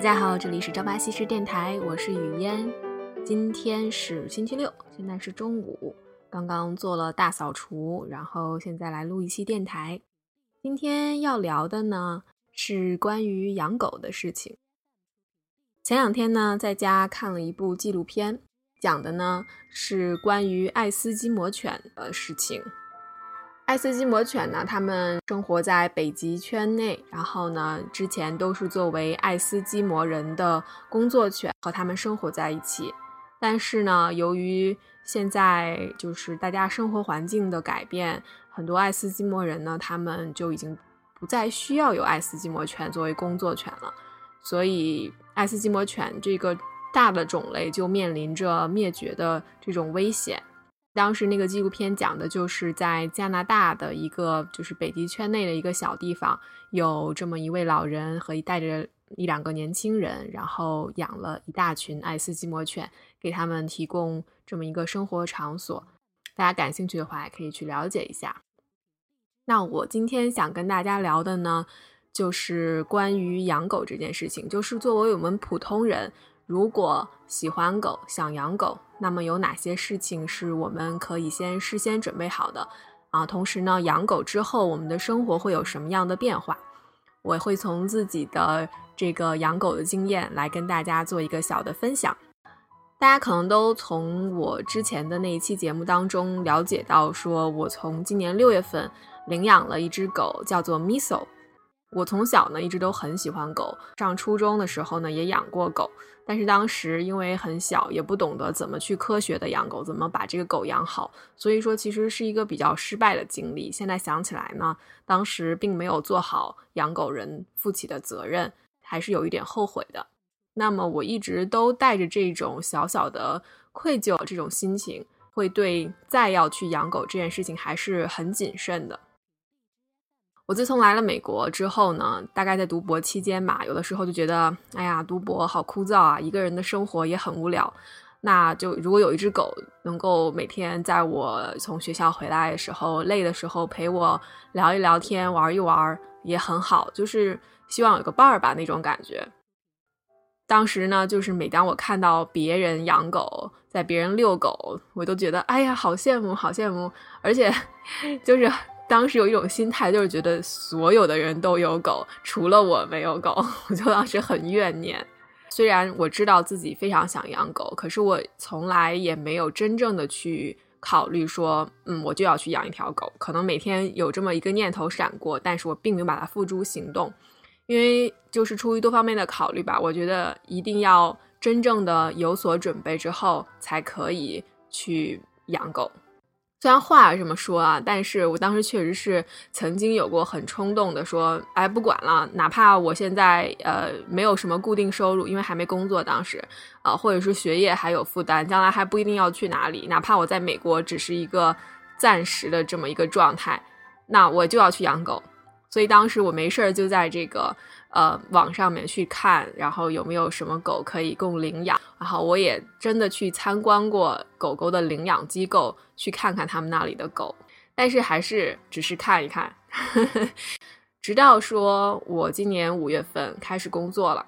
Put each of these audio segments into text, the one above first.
大家好，这里是朝八夕师电台，我是雨嫣。今天是星期六，现在是中午，刚刚做了大扫除，然后现在来录一期电台。今天要聊的呢是关于养狗的事情。前两天呢，在家看了一部纪录片，讲的呢是关于爱斯基摩犬的事情。爱斯基摩犬呢，它们生活在北极圈内，然后呢，之前都是作为爱斯基摩人的工作犬和它们生活在一起。但是呢，由于现在就是大家生活环境的改变，很多爱斯基摩人呢，他们就已经不再需要有爱斯基摩犬作为工作犬了，所以爱斯基摩犬这个大的种类就面临着灭绝的这种危险。当时那个纪录片讲的就是在加拿大的一个就是北极圈内的一个小地方，有这么一位老人和一带着一两个年轻人，然后养了一大群爱斯基摩犬，给他们提供这么一个生活场所。大家感兴趣的话，也可以去了解一下。那我今天想跟大家聊的呢，就是关于养狗这件事情，就是作为我们普通人。如果喜欢狗，想养狗，那么有哪些事情是我们可以先事先准备好的啊？同时呢，养狗之后，我们的生活会有什么样的变化？我会从自己的这个养狗的经验来跟大家做一个小的分享。大家可能都从我之前的那一期节目当中了解到，说我从今年六月份领养了一只狗，叫做 Miso。我从小呢一直都很喜欢狗，上初中的时候呢也养过狗，但是当时因为很小，也不懂得怎么去科学的养狗，怎么把这个狗养好，所以说其实是一个比较失败的经历。现在想起来呢，当时并没有做好养狗人负起的责任，还是有一点后悔的。那么我一直都带着这种小小的愧疚这种心情，会对再要去养狗这件事情还是很谨慎的。我自从来了美国之后呢，大概在读博期间吧，有的时候就觉得，哎呀，读博好枯燥啊，一个人的生活也很无聊。那就如果有一只狗能够每天在我从学校回来的时候，累的时候陪我聊一聊天，玩一玩，也很好。就是希望有个伴儿吧，那种感觉。当时呢，就是每当我看到别人养狗，在别人遛狗，我都觉得，哎呀，好羡慕，好羡慕，而且 就是。当时有一种心态，就是觉得所有的人都有狗，除了我没有狗，我就当时很怨念。虽然我知道自己非常想养狗，可是我从来也没有真正的去考虑说，嗯，我就要去养一条狗。可能每天有这么一个念头闪过，但是我并没有把它付诸行动，因为就是出于多方面的考虑吧。我觉得一定要真正的有所准备之后，才可以去养狗。虽然话是这么说啊，但是我当时确实是曾经有过很冲动的说，哎，不管了，哪怕我现在呃没有什么固定收入，因为还没工作，当时啊，或者是学业还有负担，将来还不一定要去哪里，哪怕我在美国只是一个暂时的这么一个状态，那我就要去养狗。所以当时我没事儿就在这个。呃，网上面去看，然后有没有什么狗可以供领养？然后我也真的去参观过狗狗的领养机构，去看看他们那里的狗，但是还是只是看一看。直到说我今年五月份开始工作了，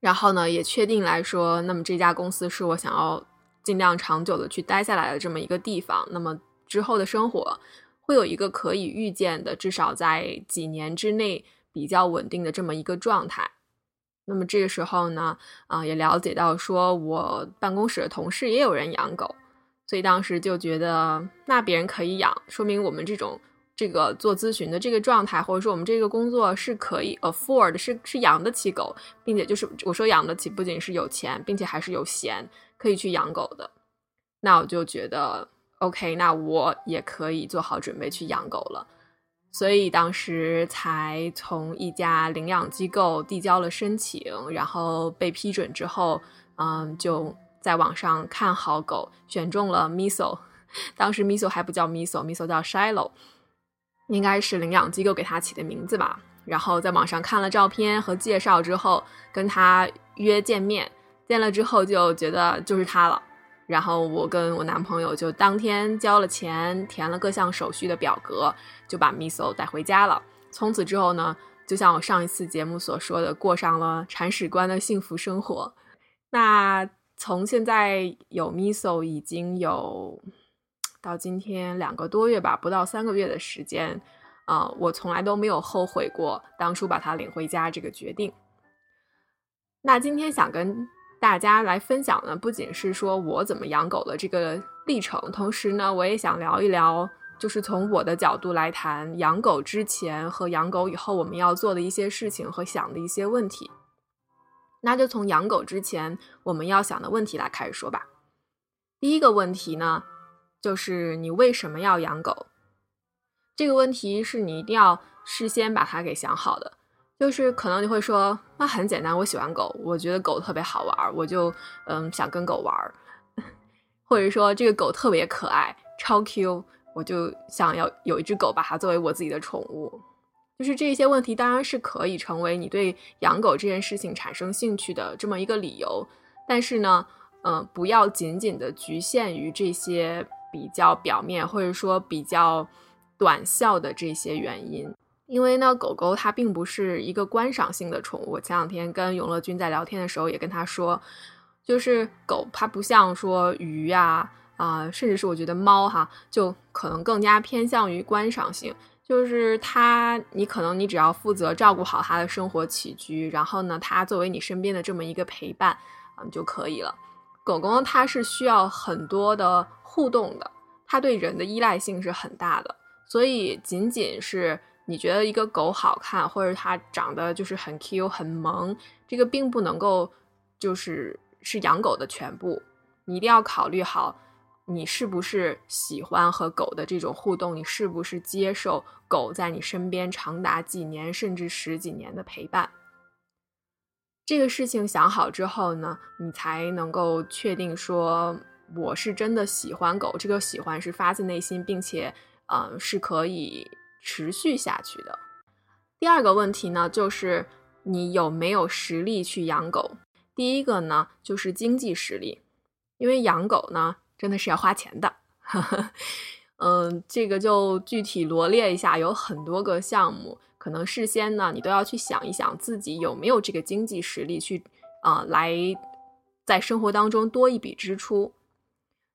然后呢，也确定来说，那么这家公司是我想要尽量长久的去待下来的这么一个地方。那么之后的生活会有一个可以预见的，至少在几年之内。比较稳定的这么一个状态，那么这个时候呢，啊，也了解到说我办公室的同事也有人养狗，所以当时就觉得那别人可以养，说明我们这种这个做咨询的这个状态，或者说我们这个工作是可以 afford 是是养得起狗，并且就是我说养得起，不仅是有钱，并且还是有闲可以去养狗的，那我就觉得 OK，那我也可以做好准备去养狗了。所以当时才从一家领养机构递交了申请，然后被批准之后，嗯，就在网上看好狗，选中了 Miso。当时 Miso 还不叫 Miso，Miso 叫 Shiloh，应该是领养机构给他起的名字吧。然后在网上看了照片和介绍之后，跟他约见面，见了之后就觉得就是他了。然后我跟我男朋友就当天交了钱，填了各项手续的表格，就把 Miso 带回家了。从此之后呢，就像我上一次节目所说的，过上了铲屎官的幸福生活。那从现在有 Miso 已经有到今天两个多月吧，不到三个月的时间，啊，我从来都没有后悔过当初把它领回家这个决定。那今天想跟大家来分享呢，不仅是说我怎么养狗的这个历程，同时呢，我也想聊一聊。就是从我的角度来谈养狗之前和养狗以后我们要做的一些事情和想的一些问题。那就从养狗之前我们要想的问题来开始说吧。第一个问题呢，就是你为什么要养狗？这个问题是你一定要事先把它给想好的。就是可能你会说，那很简单，我喜欢狗，我觉得狗特别好玩，我就嗯想跟狗玩，或者说这个狗特别可爱，超 Q。我就想要有一只狗，把它作为我自己的宠物。就是这些问题，当然是可以成为你对养狗这件事情产生兴趣的这么一个理由。但是呢，嗯，不要仅仅的局限于这些比较表面或者说比较短效的这些原因。因为呢，狗狗它并不是一个观赏性的宠物。前两天跟永乐君在聊天的时候，也跟他说，就是狗它不像说鱼呀。啊，甚至是我觉得猫哈，就可能更加偏向于观赏性，就是它，你可能你只要负责照顾好它的生活起居，然后呢，它作为你身边的这么一个陪伴，嗯就可以了。狗狗它是需要很多的互动的，它对人的依赖性是很大的，所以仅仅是你觉得一个狗好看，或者它长得就是很 Q 很萌，这个并不能够就是是养狗的全部，你一定要考虑好。你是不是喜欢和狗的这种互动？你是不是接受狗在你身边长达几年甚至十几年的陪伴？这个事情想好之后呢，你才能够确定说我是真的喜欢狗，这个喜欢是发自内心，并且，嗯，是可以持续下去的。第二个问题呢，就是你有没有实力去养狗？第一个呢，就是经济实力，因为养狗呢。真的是要花钱的，嗯，这个就具体罗列一下，有很多个项目，可能事先呢，你都要去想一想自己有没有这个经济实力去啊，来在生活当中多一笔支出。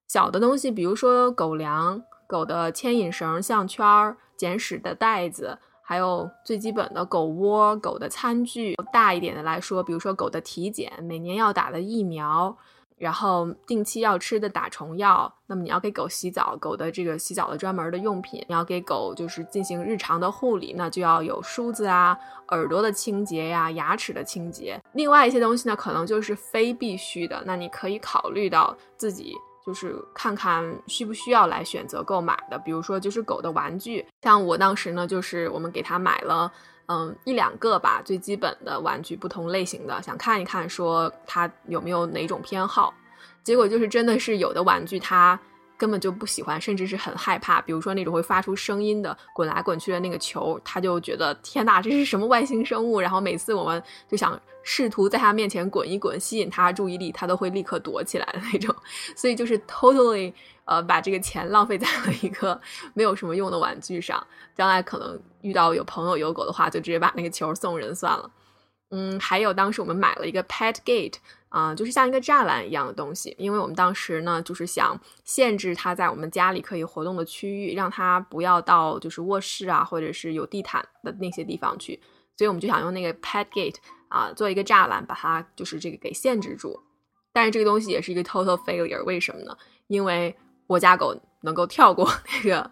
小的东西，比如说狗粮、狗的牵引绳、项圈儿、捡屎的袋子，还有最基本的狗窝、狗的餐具。大一点的来说，比如说狗的体检，每年要打的疫苗。然后定期要吃的打虫药，那么你要给狗洗澡，狗的这个洗澡的专门的用品，你要给狗就是进行日常的护理，那就要有梳子啊、耳朵的清洁呀、牙齿的清洁。另外一些东西呢，可能就是非必须的，那你可以考虑到自己就是看看需不需要来选择购买的。比如说就是狗的玩具，像我当时呢，就是我们给它买了。嗯，一两个吧，最基本的玩具，不同类型的，想看一看，说它有没有哪种偏好。结果就是真的是有的玩具它根本就不喜欢，甚至是很害怕。比如说那种会发出声音的滚来滚去的那个球，他就觉得天哪，这是什么外星生物？然后每次我们就想试图在他面前滚一滚，吸引他注意力，他都会立刻躲起来的那种。所以就是 totally。呃，把这个钱浪费在了一个没有什么用的玩具上，将来可能遇到有朋友有狗的话，就直接把那个球送人算了。嗯，还有当时我们买了一个 pet gate 啊，就是像一个栅栏一样的东西，因为我们当时呢就是想限制它在我们家里可以活动的区域，让它不要到就是卧室啊或者是有地毯的那些地方去，所以我们就想用那个 pet gate 啊做一个栅栏，把它就是这个给限制住。但是这个东西也是一个 total failure，为什么呢？因为我家狗能够跳过 那个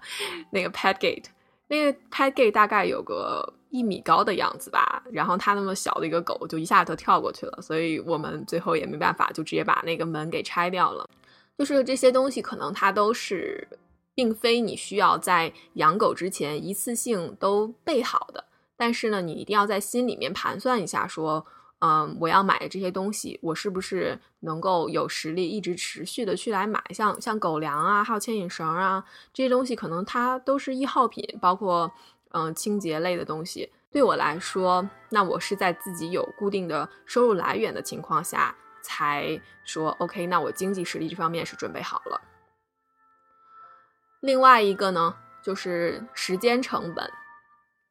那个 pet gate，那个 pet gate 大概有个一米高的样子吧，然后它那么小的一个狗就一下就跳过去了，所以我们最后也没办法，就直接把那个门给拆掉了。就是这些东西可能它都是并非你需要在养狗之前一次性都备好的，但是呢，你一定要在心里面盘算一下说。嗯，我要买的这些东西，我是不是能够有实力一直持续的去来买？像像狗粮啊，还有牵引绳啊这些东西，可能它都是易耗品，包括嗯清洁类的东西。对我来说，那我是在自己有固定的收入来源的情况下，才说 OK。那我经济实力这方面是准备好了。另外一个呢，就是时间成本。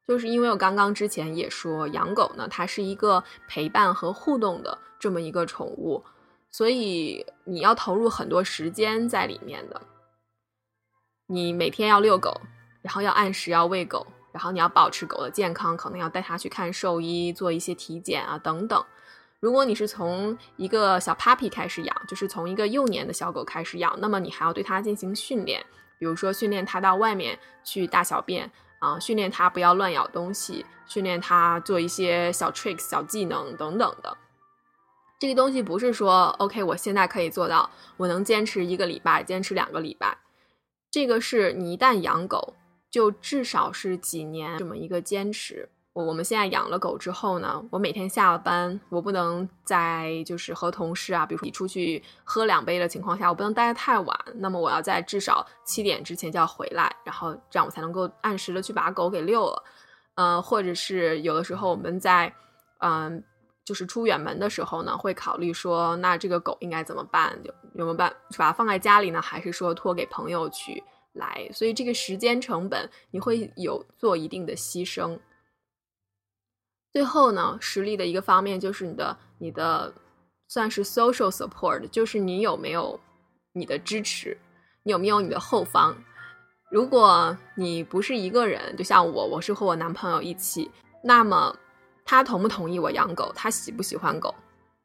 就是因为我刚刚之前也说，养狗呢，它是一个陪伴和互动的这么一个宠物，所以你要投入很多时间在里面的。你每天要遛狗，然后要按时要喂狗，然后你要保持狗的健康，可能要带它去看兽医，做一些体检啊等等。如果你是从一个小 puppy 开始养，就是从一个幼年的小狗开始养，那么你还要对它进行训练，比如说训练它到外面去大小便啊，训练它不要乱咬东西，训练它做一些小 tricks 小技能等等的。这个东西不是说 OK，我现在可以做到，我能坚持一个礼拜，坚持两个礼拜。这个是你一旦养狗，就至少是几年这么一个坚持。我我们现在养了狗之后呢，我每天下了班，我不能在就是和同事啊，比如说你出去喝两杯的情况下，我不能待得太晚。那么我要在至少七点之前就要回来，然后这样我才能够按时的去把狗给遛了。嗯，或者是有的时候我们在嗯，就是出远门的时候呢，会考虑说，那这个狗应该怎么办？有有没有办把它放在家里呢？还是说托给朋友去？来，所以这个时间成本你会有做一定的牺牲。最后呢，实力的一个方面就是你的你的算是 social support，就是你有没有你的支持，你有没有你的后方。如果你不是一个人，就像我，我是和我男朋友一起，那么他同不同意我养狗？他喜不喜欢狗？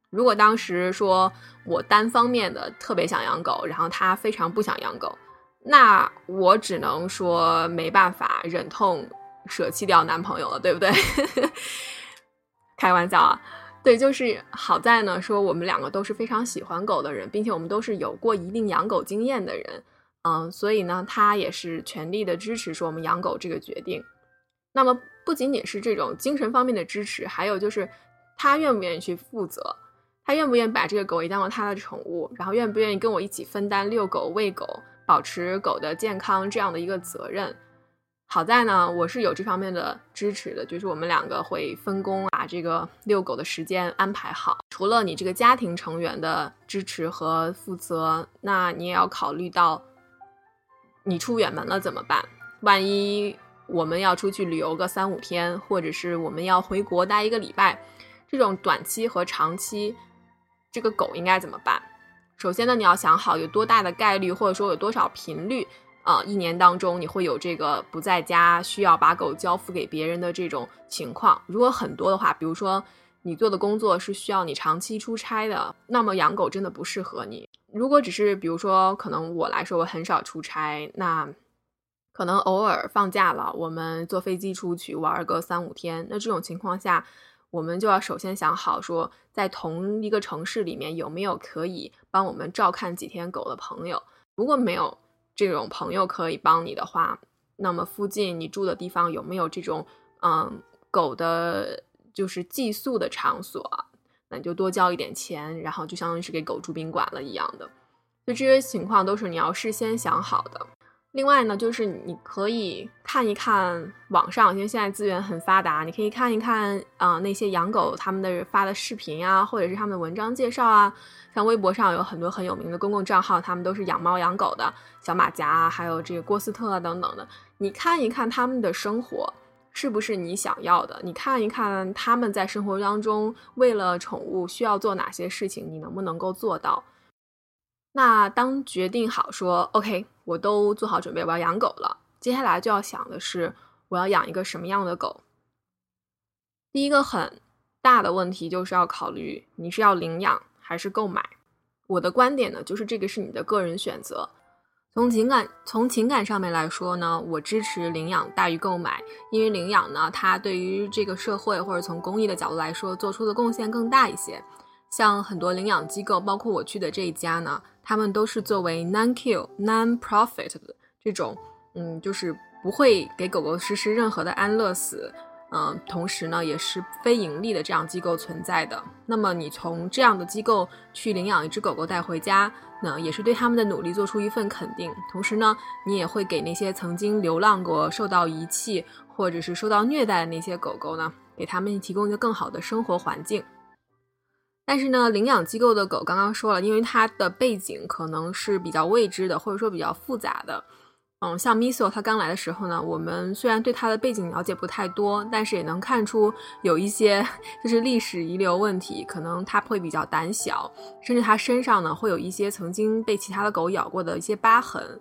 如果当时说我单方面的特别想养狗，然后他非常不想养狗。那我只能说没办法，忍痛舍弃掉男朋友了，对不对？开玩笑啊，对，就是好在呢，说我们两个都是非常喜欢狗的人，并且我们都是有过一定养狗经验的人，嗯，所以呢，他也是全力的支持说我们养狗这个决定。那么不仅仅是这种精神方面的支持，还有就是他愿不愿意去负责，他愿不愿意把这个狗也当做他的宠物，然后愿不愿意跟我一起分担遛狗、喂狗。保持狗的健康这样的一个责任，好在呢，我是有这方面的支持的，就是我们两个会分工，把这个遛狗的时间安排好。除了你这个家庭成员的支持和负责，那你也要考虑到，你出远门了怎么办？万一我们要出去旅游个三五天，或者是我们要回国待一个礼拜，这种短期和长期，这个狗应该怎么办？首先呢，你要想好有多大的概率，或者说有多少频率啊，一年当中你会有这个不在家，需要把狗交付给别人的这种情况。如果很多的话，比如说你做的工作是需要你长期出差的，那么养狗真的不适合你。如果只是比如说，可能我来说我很少出差，那可能偶尔放假了，我们坐飞机出去玩个三五天，那这种情况下。我们就要首先想好，说在同一个城市里面有没有可以帮我们照看几天狗的朋友。如果没有这种朋友可以帮你的话，那么附近你住的地方有没有这种嗯狗的，就是寄宿的场所？那你就多交一点钱，然后就相当于是给狗住宾馆了一样的。就这些情况都是你要事先想好的。另外呢，就是你可以看一看网上，因为现在资源很发达，你可以看一看啊那些养狗他们的发的视频啊，或者是他们的文章介绍啊。像微博上有很多很有名的公共账号，他们都是养猫养狗的，小马甲，还有这个郭斯特啊等等的。你看一看他们的生活是不是你想要的？你看一看他们在生活当中为了宠物需要做哪些事情，你能不能够做到？那当决定好说 OK。我都做好准备，我要养狗了。接下来就要想的是，我要养一个什么样的狗？第一个很大的问题就是要考虑你是要领养还是购买。我的观点呢，就是这个是你的个人选择。从情感从情感上面来说呢，我支持领养大于购买，因为领养呢，它对于这个社会或者从公益的角度来说，做出的贡献更大一些。像很多领养机构，包括我去的这一家呢。他们都是作为 non-kill、non-profit 的这种，嗯，就是不会给狗狗实施任何的安乐死，嗯，同时呢，也是非盈利的这样机构存在的。那么你从这样的机构去领养一只狗狗带回家，那也是对他们的努力做出一份肯定。同时呢，你也会给那些曾经流浪过、受到遗弃或者是受到虐待的那些狗狗呢，给他们提供一个更好的生活环境。但是呢，领养机构的狗刚刚说了，因为它的背景可能是比较未知的，或者说比较复杂的，嗯，像 Miso 它刚来的时候呢，我们虽然对它的背景了解不太多，但是也能看出有一些就是历史遗留问题，可能它会比较胆小，甚至它身上呢会有一些曾经被其他的狗咬过的一些疤痕。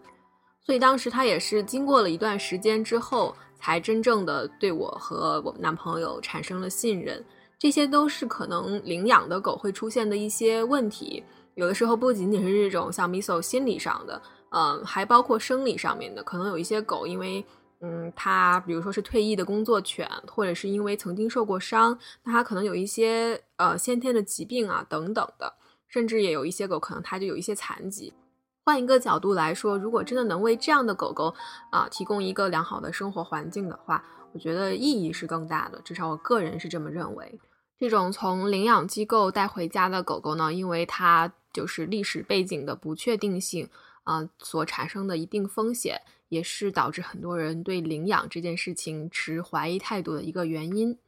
所以当时他也是经过了一段时间之后，才真正的对我和我男朋友产生了信任。这些都是可能领养的狗会出现的一些问题，有的时候不仅仅是这种像 Miso 心理上的。嗯，还包括生理上面的，可能有一些狗，因为嗯，它比如说是退役的工作犬，或者是因为曾经受过伤，那它可能有一些呃先天的疾病啊等等的，甚至也有一些狗可能它就有一些残疾。换一个角度来说，如果真的能为这样的狗狗啊提供一个良好的生活环境的话，我觉得意义是更大的，至少我个人是这么认为。这种从领养机构带回家的狗狗呢，因为它就是历史背景的不确定性。啊，所产生的一定风险，也是导致很多人对领养这件事情持怀疑态度的一个原因。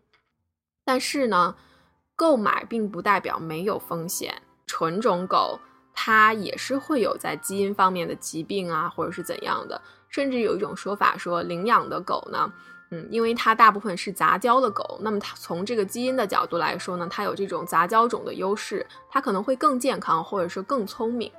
但是呢，购买并不代表没有风险。纯种狗它也是会有在基因方面的疾病啊，或者是怎样的。甚至有一种说法说，领养的狗呢，嗯，因为它大部分是杂交的狗，那么它从这个基因的角度来说呢，它有这种杂交种的优势，它可能会更健康，或者是更聪明。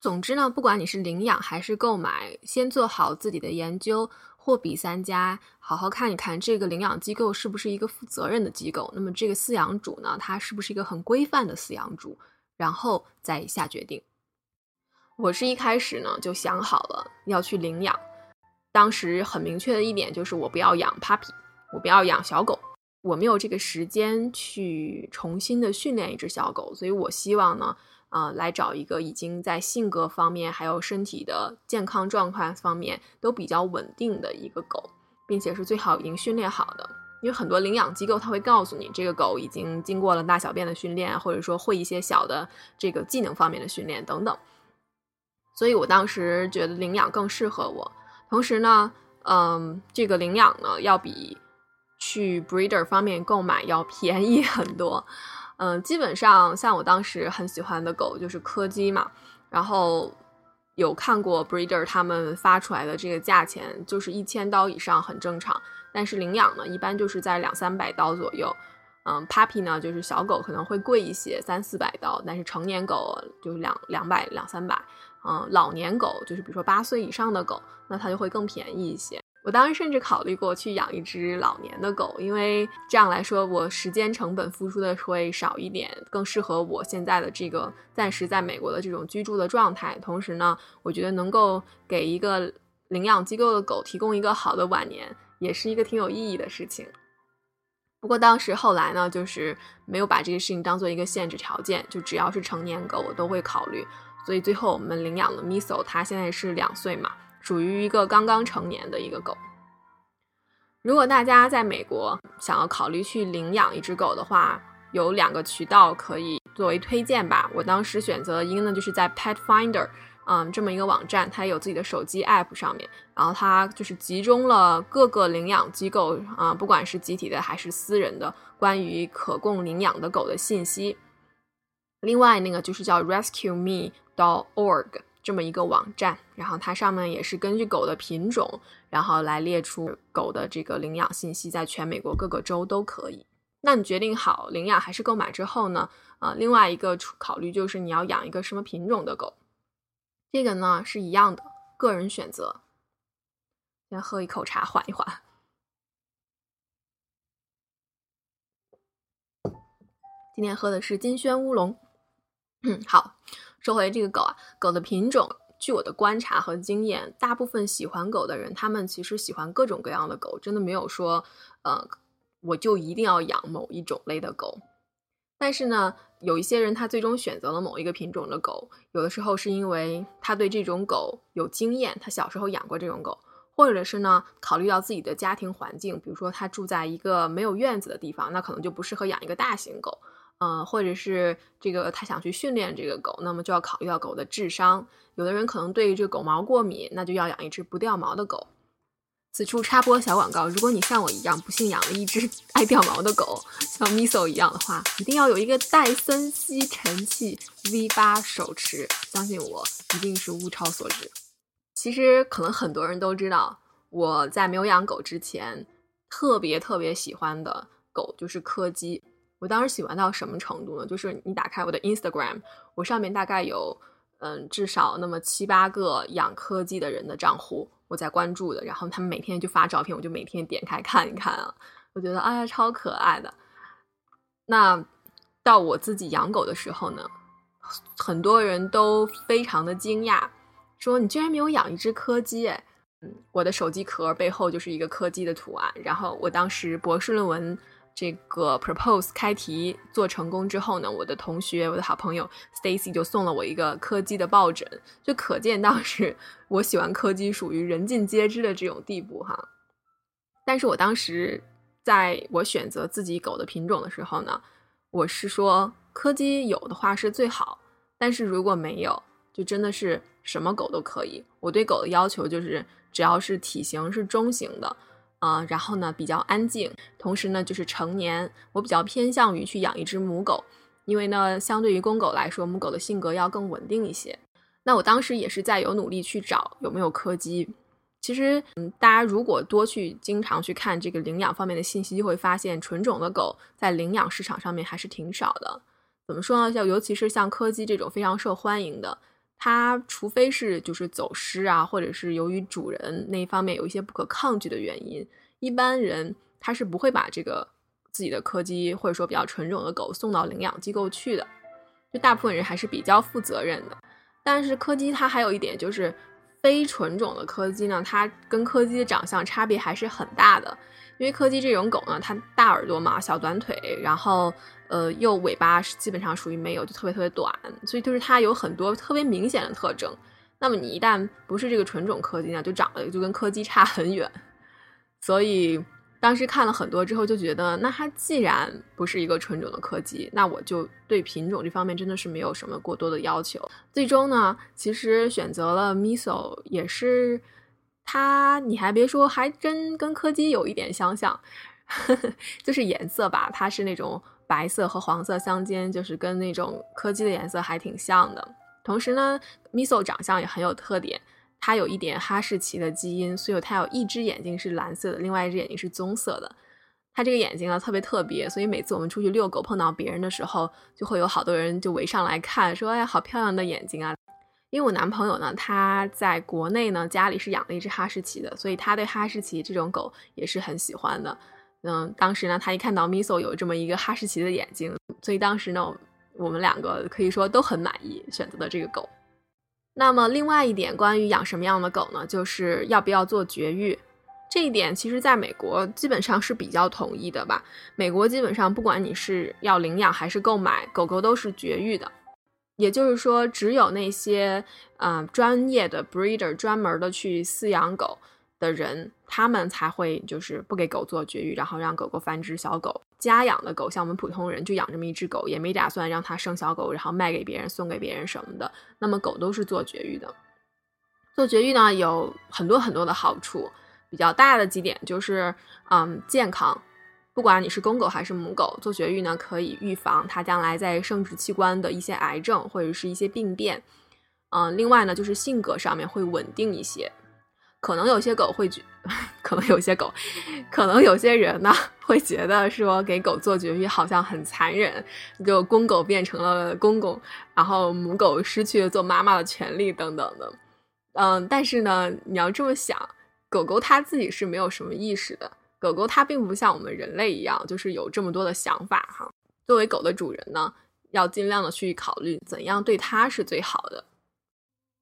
总之呢，不管你是领养还是购买，先做好自己的研究，货比三家，好好看一看这个领养机构是不是一个负责任的机构。那么这个饲养主呢，他是不是一个很规范的饲养主，然后再下决定。我是一开始呢就想好了要去领养，当时很明确的一点就是我不要养 puppy，我不要养小狗，我没有这个时间去重新的训练一只小狗，所以我希望呢。啊，来找一个已经在性格方面还有身体的健康状况方面都比较稳定的一个狗，并且是最好已经训练好的。因为很多领养机构他会告诉你，这个狗已经经过了大小便的训练，或者说会一些小的这个技能方面的训练等等。所以我当时觉得领养更适合我。同时呢，嗯，这个领养呢要比去 breeder 方面购买要 便宜很多。嗯，基本上像我当时很喜欢的狗就是柯基嘛，然后有看过 breeder 他们发出来的这个价钱，就是一千刀以上很正常。但是领养呢，一般就是在两三百刀左右。嗯，puppy 呢，就是小狗可能会贵一些，三四百刀，但是成年狗就是两两百两三百。嗯，老年狗就是比如说八岁以上的狗，那它就会更便宜一些。我当时甚至考虑过去养一只老年的狗，因为这样来说，我时间成本付出的会少一点，更适合我现在的这个暂时在美国的这种居住的状态。同时呢，我觉得能够给一个领养机构的狗提供一个好的晚年，也是一个挺有意义的事情。不过当时后来呢，就是没有把这个事情当做一个限制条件，就只要是成年狗，我都会考虑。所以最后我们领养了 Miso，它现在是两岁嘛。属于一个刚刚成年的一个狗。如果大家在美国想要考虑去领养一只狗的话，有两个渠道可以作为推荐吧。我当时选择一个呢，就是在 Pet Finder，嗯，这么一个网站，它有自己的手机 App 上面，然后它就是集中了各个领养机构啊，不管是集体的还是私人的，关于可供领养的狗的信息。另外那个就是叫 Rescue Me RescueMe.org。这么一个网站，然后它上面也是根据狗的品种，然后来列出狗的这个领养信息，在全美国各个州都可以。那你决定好领养还是购买之后呢？啊，另外一个考虑就是你要养一个什么品种的狗，这个呢是一样的，个人选择。先喝一口茶，缓一缓。今天喝的是金萱乌龙。嗯，好。说回这个狗啊，狗的品种，据我的观察和经验，大部分喜欢狗的人，他们其实喜欢各种各样的狗，真的没有说，呃，我就一定要养某一种类的狗。但是呢，有一些人他最终选择了某一个品种的狗，有的时候是因为他对这种狗有经验，他小时候养过这种狗，或者是呢，考虑到自己的家庭环境，比如说他住在一个没有院子的地方，那可能就不适合养一个大型狗。嗯，或者是这个他想去训练这个狗，那么就要考虑到狗的智商。有的人可能对于这个狗毛过敏，那就要养一只不掉毛的狗。此处插播小广告：如果你像我一样不幸养了一只 爱掉毛的狗，像 Miso 一样的话，一定要有一个戴森吸尘器 V8 手持，相信我，一定是物超所值。其实可能很多人都知道，我在没有养狗之前，特别特别喜欢的狗就是柯基。我当时喜欢到什么程度呢？就是你打开我的 Instagram，我上面大概有嗯至少那么七八个养柯基的人的账户，我在关注的。然后他们每天就发照片，我就每天点开看一看啊。我觉得哎呀超可爱的。那到我自己养狗的时候呢，很多人都非常的惊讶。说你居然没有养一只柯基？哎，嗯，我的手机壳背后就是一个柯基的图案。然后我当时博士论文这个 propose 开题做成功之后呢，我的同学，我的好朋友 Stacy 就送了我一个柯基的抱枕，就可见当时我喜欢柯基属于人尽皆知的这种地步哈。但是我当时在我选择自己狗的品种的时候呢，我是说柯基有的话是最好，但是如果没有，就真的是。什么狗都可以，我对狗的要求就是，只要是体型是中型的，啊，然后呢比较安静，同时呢就是成年。我比较偏向于去养一只母狗，因为呢相对于公狗来说，母狗的性格要更稳定一些。那我当时也是在有努力去找有没有柯基。其实，嗯，大家如果多去经常去看这个领养方面的信息，就会发现纯种的狗在领养市场上面还是挺少的。怎么说呢？像尤其是像柯基这种非常受欢迎的。它除非是就是走失啊，或者是由于主人那一方面有一些不可抗拒的原因，一般人他是不会把这个自己的柯基或者说比较纯种的狗送到领养机构去的。就大部分人还是比较负责任的。但是柯基它还有一点就是，非纯种的柯基呢，它跟柯基的长相差别还是很大的。因为柯基这种狗呢，它大耳朵嘛，小短腿，然后。呃，又尾巴是基本上属于没有，就特别特别短，所以就是它有很多特别明显的特征。那么你一旦不是这个纯种柯基呢，就长得就跟柯基差很远。所以当时看了很多之后，就觉得那它既然不是一个纯种的柯基，那我就对品种这方面真的是没有什么过多的要求。最终呢，其实选择了 Miso 也是它，你还别说，还真跟柯基有一点相像，就是颜色吧，它是那种。白色和黄色相间，就是跟那种柯基的颜色还挺像的。同时呢，Miso 长相也很有特点，它有一点哈士奇的基因，所以它有一只眼睛是蓝色的，另外一只眼睛是棕色的。它这个眼睛啊特别特别，所以每次我们出去遛狗碰到别人的时候，就会有好多人就围上来看，说：“哎，好漂亮的眼睛啊！”因为我男朋友呢，他在国内呢家里是养了一只哈士奇的，所以他对哈士奇这种狗也是很喜欢的。嗯，当时呢，他一看到 Miso 有这么一个哈士奇的眼睛，所以当时呢，我们两个可以说都很满意选择的这个狗。那么另外一点，关于养什么样的狗呢？就是要不要做绝育，这一点其实在美国基本上是比较统一的吧。美国基本上不管你是要领养还是购买，狗狗都是绝育的，也就是说，只有那些嗯专业的 breeder 专门的去饲养狗。的人，他们才会就是不给狗做绝育，然后让狗狗繁殖小狗。家养的狗，像我们普通人就养这么一只狗，也没打算让它生小狗，然后卖给别人、送给别人什么的。那么狗都是做绝育的。做绝育呢，有很多很多的好处，比较大的几点就是，嗯，健康。不管你是公狗还是母狗，做绝育呢可以预防它将来在生殖器官的一些癌症或者是一些病变。嗯，另外呢，就是性格上面会稳定一些。可能有些狗会觉，可能有些狗，可能有些人呢 会觉得说给狗做绝育好像很残忍，就公狗变成了公公，然后母狗失去了做妈妈的权利等等的。嗯，但是呢，你要这么想，狗狗它自己是没有什么意识的，狗狗它并不像我们人类一样，就是有这么多的想法哈。作为狗的主人呢，要尽量的去考虑怎样对它是最好的。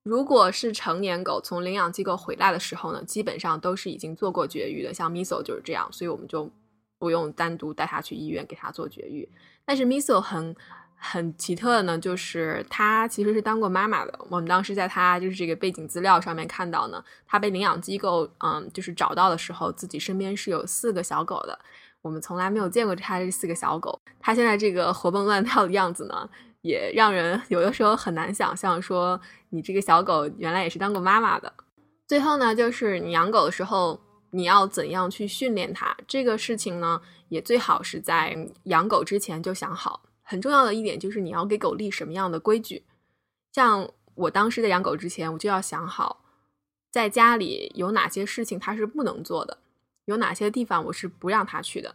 如果是成年狗从领养机构回来的时候呢，基本上都是已经做过绝育的，像 Miso 就是这样，所以我们就不用单独带它去医院给它做绝育。但是 Miso 很很奇特的呢，就是它其实是当过妈妈的。我们当时在它就是这个背景资料上面看到呢，它被领养机构嗯就是找到的时候，自己身边是有四个小狗的。我们从来没有见过它这四个小狗，它现在这个活蹦乱跳的样子呢。也让人有的时候很难想象，说你这个小狗原来也是当过妈妈的。最后呢，就是你养狗的时候，你要怎样去训练它？这个事情呢，也最好是在养狗之前就想好。很重要的一点就是你要给狗立什么样的规矩。像我当时在养狗之前，我就要想好，在家里有哪些事情它是不能做的，有哪些地方我是不让他去的。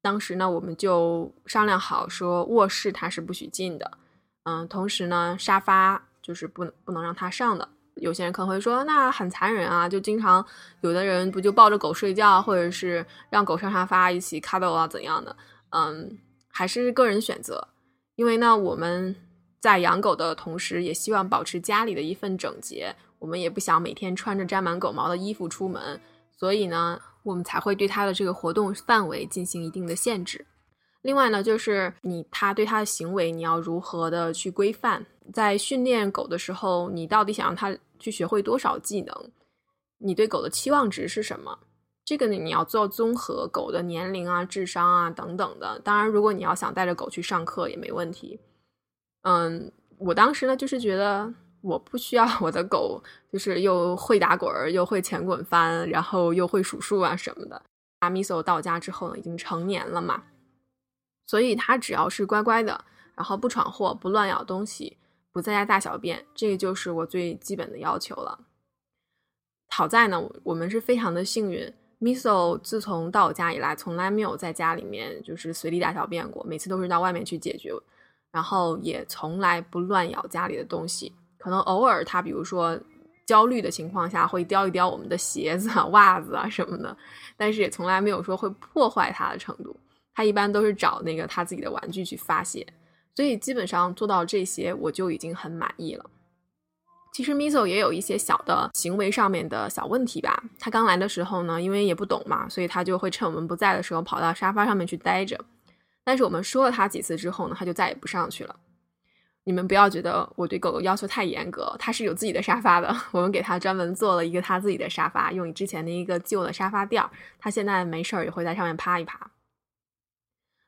当时呢，我们就商量好说，卧室它是不许进的，嗯，同时呢，沙发就是不能不能让它上的。有些人可能会说，那很残忍啊，就经常有的人不就抱着狗睡觉，或者是让狗上沙发一起 cuddle 啊怎样的？嗯，还是个人选择。因为呢，我们在养狗的同时，也希望保持家里的一份整洁，我们也不想每天穿着沾满狗毛的衣服出门，所以呢。我们才会对它的这个活动范围进行一定的限制。另外呢，就是你它对它的行为，你要如何的去规范？在训练狗的时候，你到底想让它去学会多少技能？你对狗的期望值是什么？这个呢，你要做综合狗的年龄啊、智商啊等等的。当然，如果你要想带着狗去上课也没问题。嗯，我当时呢，就是觉得。我不需要 我的狗，就是又会打滚儿，又会前滚翻，然后又会数数啊什么的。阿米索到家之后呢，已经成年了嘛，所以它只要是乖乖的，然后不闯祸、不乱咬东西、不在家大小便，这个就是我最基本的要求了。好在呢，我们是非常的幸运，米索自从到我家以来，从来没有在家里面就是随地大小便过，每次都是到外面去解决，然后也从来不乱咬家里的东西。可能偶尔他比如说焦虑的情况下会叼一叼我们的鞋子啊、袜子啊什么的，但是也从来没有说会破坏它的程度。他一般都是找那个他自己的玩具去发泄，所以基本上做到这些我就已经很满意了。其实 Miso 也有一些小的行为上面的小问题吧。他刚来的时候呢，因为也不懂嘛，所以他就会趁我们不在的时候跑到沙发上面去待着。但是我们说了他几次之后呢，他就再也不上去了。你们不要觉得我对狗狗要求太严格，它是有自己的沙发的。我们给它专门做了一个它自己的沙发，用之前的一个旧的沙发垫儿，它现在没事儿也会在上面趴一趴。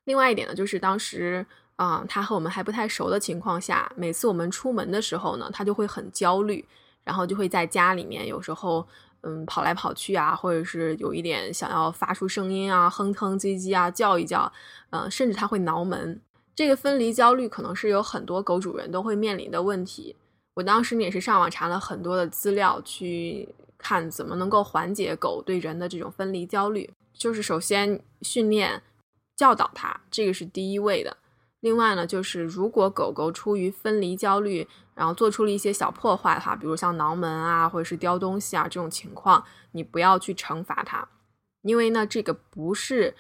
另外一点呢，就是当时啊，它和我们还不太熟的情况下，每次我们出门的时候呢，它就会很焦虑，然后就会在家里面有时候嗯跑来跑去啊，或者是有一点想要发出声音啊，哼哼唧唧啊，叫一叫，嗯，甚至它会挠门。这个分离焦虑可能是有很多狗主人都会面临的问题。我当时也是上网查了很多的资料，去看怎么能够缓解狗对人的这种分离焦虑。就是首先训练、教导它，这个是第一位的。另外呢，就是如果狗狗出于分离焦虑，然后做出了一些小破坏哈，比如像挠门啊，或者是叼东西啊这种情况，你不要去惩罚它，因为呢，这个不是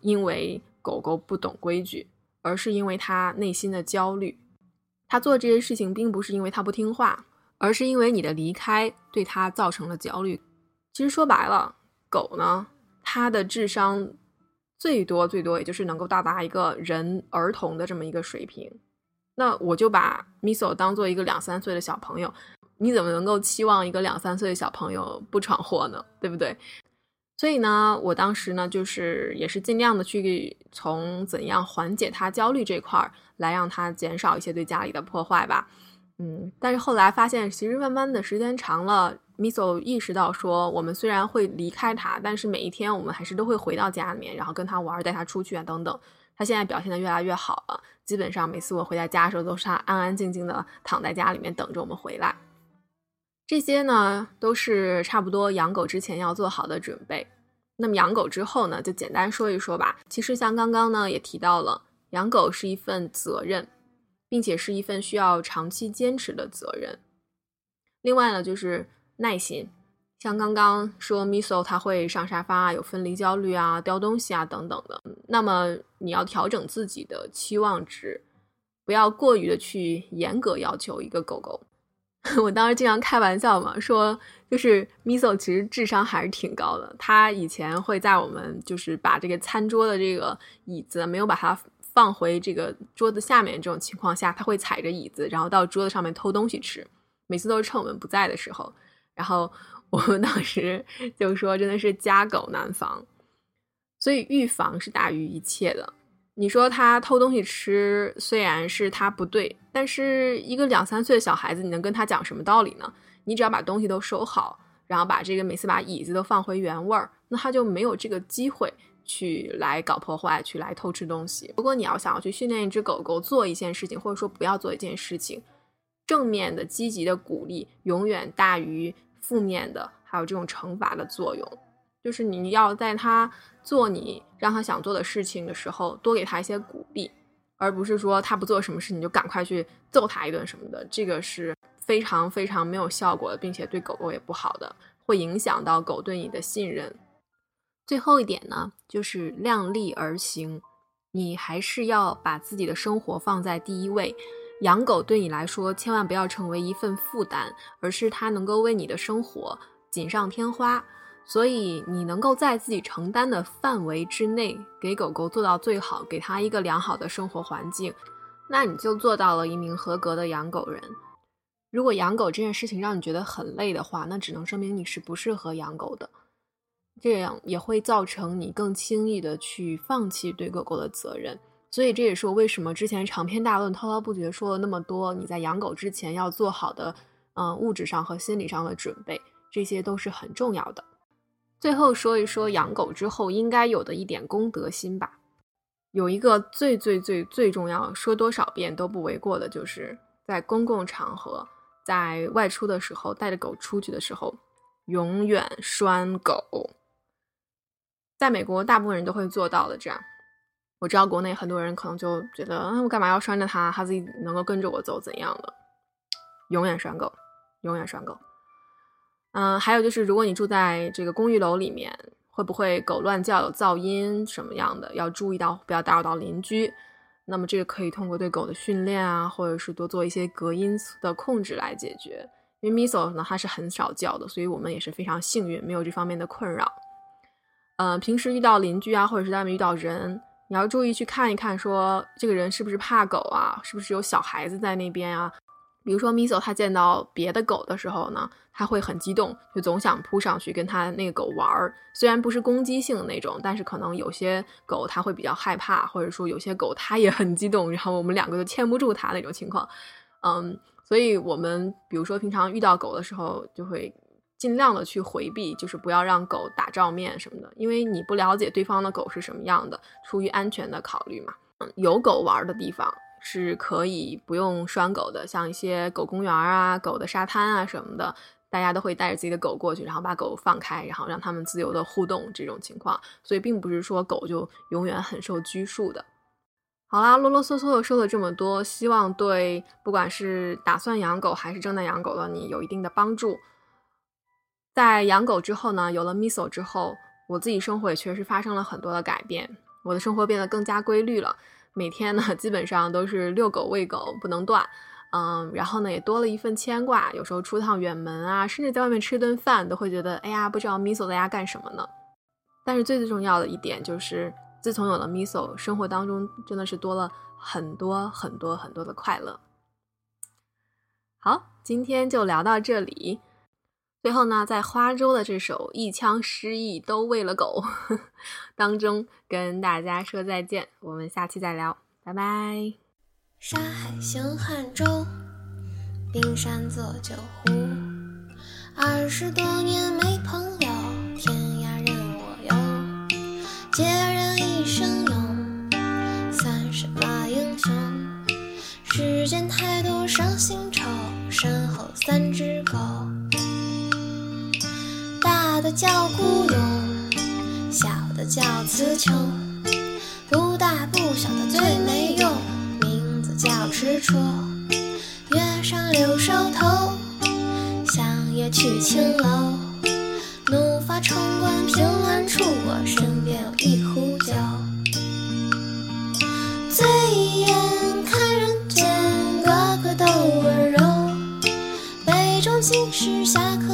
因为狗狗不懂规矩。而是因为它内心的焦虑，它做这些事情并不是因为它不听话，而是因为你的离开对它造成了焦虑。其实说白了，狗呢，它的智商最多最多也就是能够到达一个人儿童的这么一个水平。那我就把 Miso 当做一个两三岁的小朋友，你怎么能够期望一个两三岁的小朋友不闯祸呢？对不对？所以呢，我当时呢，就是也是尽量的去从怎样缓解他焦虑这块儿来让他减少一些对家里的破坏吧。嗯，但是后来发现，其实慢慢的时间长了，Miso 意识到说，我们虽然会离开他，但是每一天我们还是都会回到家里面，然后跟他玩，带他出去啊等等。他现在表现的越来越好了，基本上每次我回到家的时候，都是他安安静静的躺在家里面等着我们回来。这些呢，都是差不多养狗之前要做好的准备。那么养狗之后呢，就简单说一说吧。其实像刚刚呢也提到了，养狗是一份责任，并且是一份需要长期坚持的责任。另外呢，就是耐心。像刚刚说，Miso 它会上沙发，有分离焦虑啊，叼东西啊等等的。那么你要调整自己的期望值，不要过于的去严格要求一个狗狗。我当时经常开玩笑嘛，说就是 Miso 其实智商还是挺高的。他以前会在我们就是把这个餐桌的这个椅子没有把它放回这个桌子下面这种情况下，他会踩着椅子，然后到桌子上面偷东西吃。每次都是趁我们不在的时候。然后 我们当时就说，真的是家狗难防，所以预防是大于一切的。你说他偷东西吃，虽然是他不对，但是一个两三岁的小孩子，你能跟他讲什么道理呢？你只要把东西都收好，然后把这个每次把椅子都放回原位儿，那他就没有这个机会去来搞破坏，去来偷吃东西。如果你要想要去训练一只狗狗做一件事情，或者说不要做一件事情，正面的、积极的鼓励永远大于负面的，还有这种惩罚的作用，就是你要在他做你让他想做的事情的时候，多给他一些鼓励，而不是说他不做什么事你就赶快去揍他一顿什么的，这个是非常非常没有效果的，并且对狗狗也不好的，会影响到狗对你的信任。最后一点呢，就是量力而行，你还是要把自己的生活放在第一位。养狗对你来说，千万不要成为一份负担，而是它能够为你的生活锦上添花。所以，你能够在自己承担的范围之内，给狗狗做到最好，给它一个良好的生活环境，那你就做到了一名合格的养狗人。如果养狗这件事情让你觉得很累的话，那只能说明你是不适合养狗的。这样也会造成你更轻易的去放弃对狗狗的责任。所以这也是我为什么之前长篇大论、滔滔不绝说了那么多。你在养狗之前要做好的，嗯，物质上和心理上的准备，这些都是很重要的。最后说一说养狗之后应该有的一点公德心吧。有一个最最最最重要，说多少遍都不为过的，就是在公共场合，在外出的时候，带着狗出去的时候，永远拴狗。在美国，大部分人都会做到的，这样。我知道国内很多人可能就觉得，嗯，我干嘛要拴着它？它自己能够跟着我走，怎样的？永远拴狗，永远拴狗。嗯，还有就是，如果你住在这个公寓楼里面，会不会狗乱叫、有噪音什么样的？要注意到，不要打扰到邻居。那么这个可以通过对狗的训练啊，或者是多做一些隔音的控制来解决。因为 Miso 呢，它是很少叫的，所以我们也是非常幸运，没有这方面的困扰。嗯，平时遇到邻居啊，或者是在外面遇到人。你要注意去看一看，说这个人是不是怕狗啊？是不是有小孩子在那边啊？比如说 Miso，他见到别的狗的时候呢，他会很激动，就总想扑上去跟他那个狗玩儿。虽然不是攻击性的那种，但是可能有些狗它会比较害怕，或者说有些狗它也很激动，然后我们两个就牵不住它那种情况。嗯，所以我们比如说平常遇到狗的时候，就会。尽量的去回避，就是不要让狗打照面什么的，因为你不了解对方的狗是什么样的，出于安全的考虑嘛。嗯，有狗玩的地方是可以不用拴狗的，像一些狗公园啊、狗的沙滩啊什么的，大家都会带着自己的狗过去，然后把狗放开，然后让它们自由的互动这种情况。所以并不是说狗就永远很受拘束的。好啦，啰啰嗦嗦的说了这么多，希望对不管是打算养狗还是正在养狗的你有一定的帮助。在养狗之后呢，有了 Miso 之后，我自己生活也确实发生了很多的改变。我的生活变得更加规律了，每天呢基本上都是遛狗喂狗不能断，嗯，然后呢也多了一份牵挂。有时候出趟远门啊，甚至在外面吃顿饭，都会觉得哎呀，不知道 Miso 在家干什么呢。但是最最重要的一点就是，自从有了 Miso，生活当中真的是多了很多很多很多的快乐。好，今天就聊到这里。最后呢，在花粥的这首一腔诗意都喂了狗 当中，跟大家说再见。我们下期再聊，拜拜。沙海行汉州，冰山做酒壶。二十多年没朋友，天涯任我游。孑然一身勇，算什么英雄？世间太多伤心愁，身后三只狗。的叫孤勇，小的叫词穷，不大不小的最没用，名字叫执着。月上柳梢头，向夜去青楼。怒发冲冠凭栏处，我身边有一壶酒。醉眼看人间，个个都温柔。杯中尽是侠客。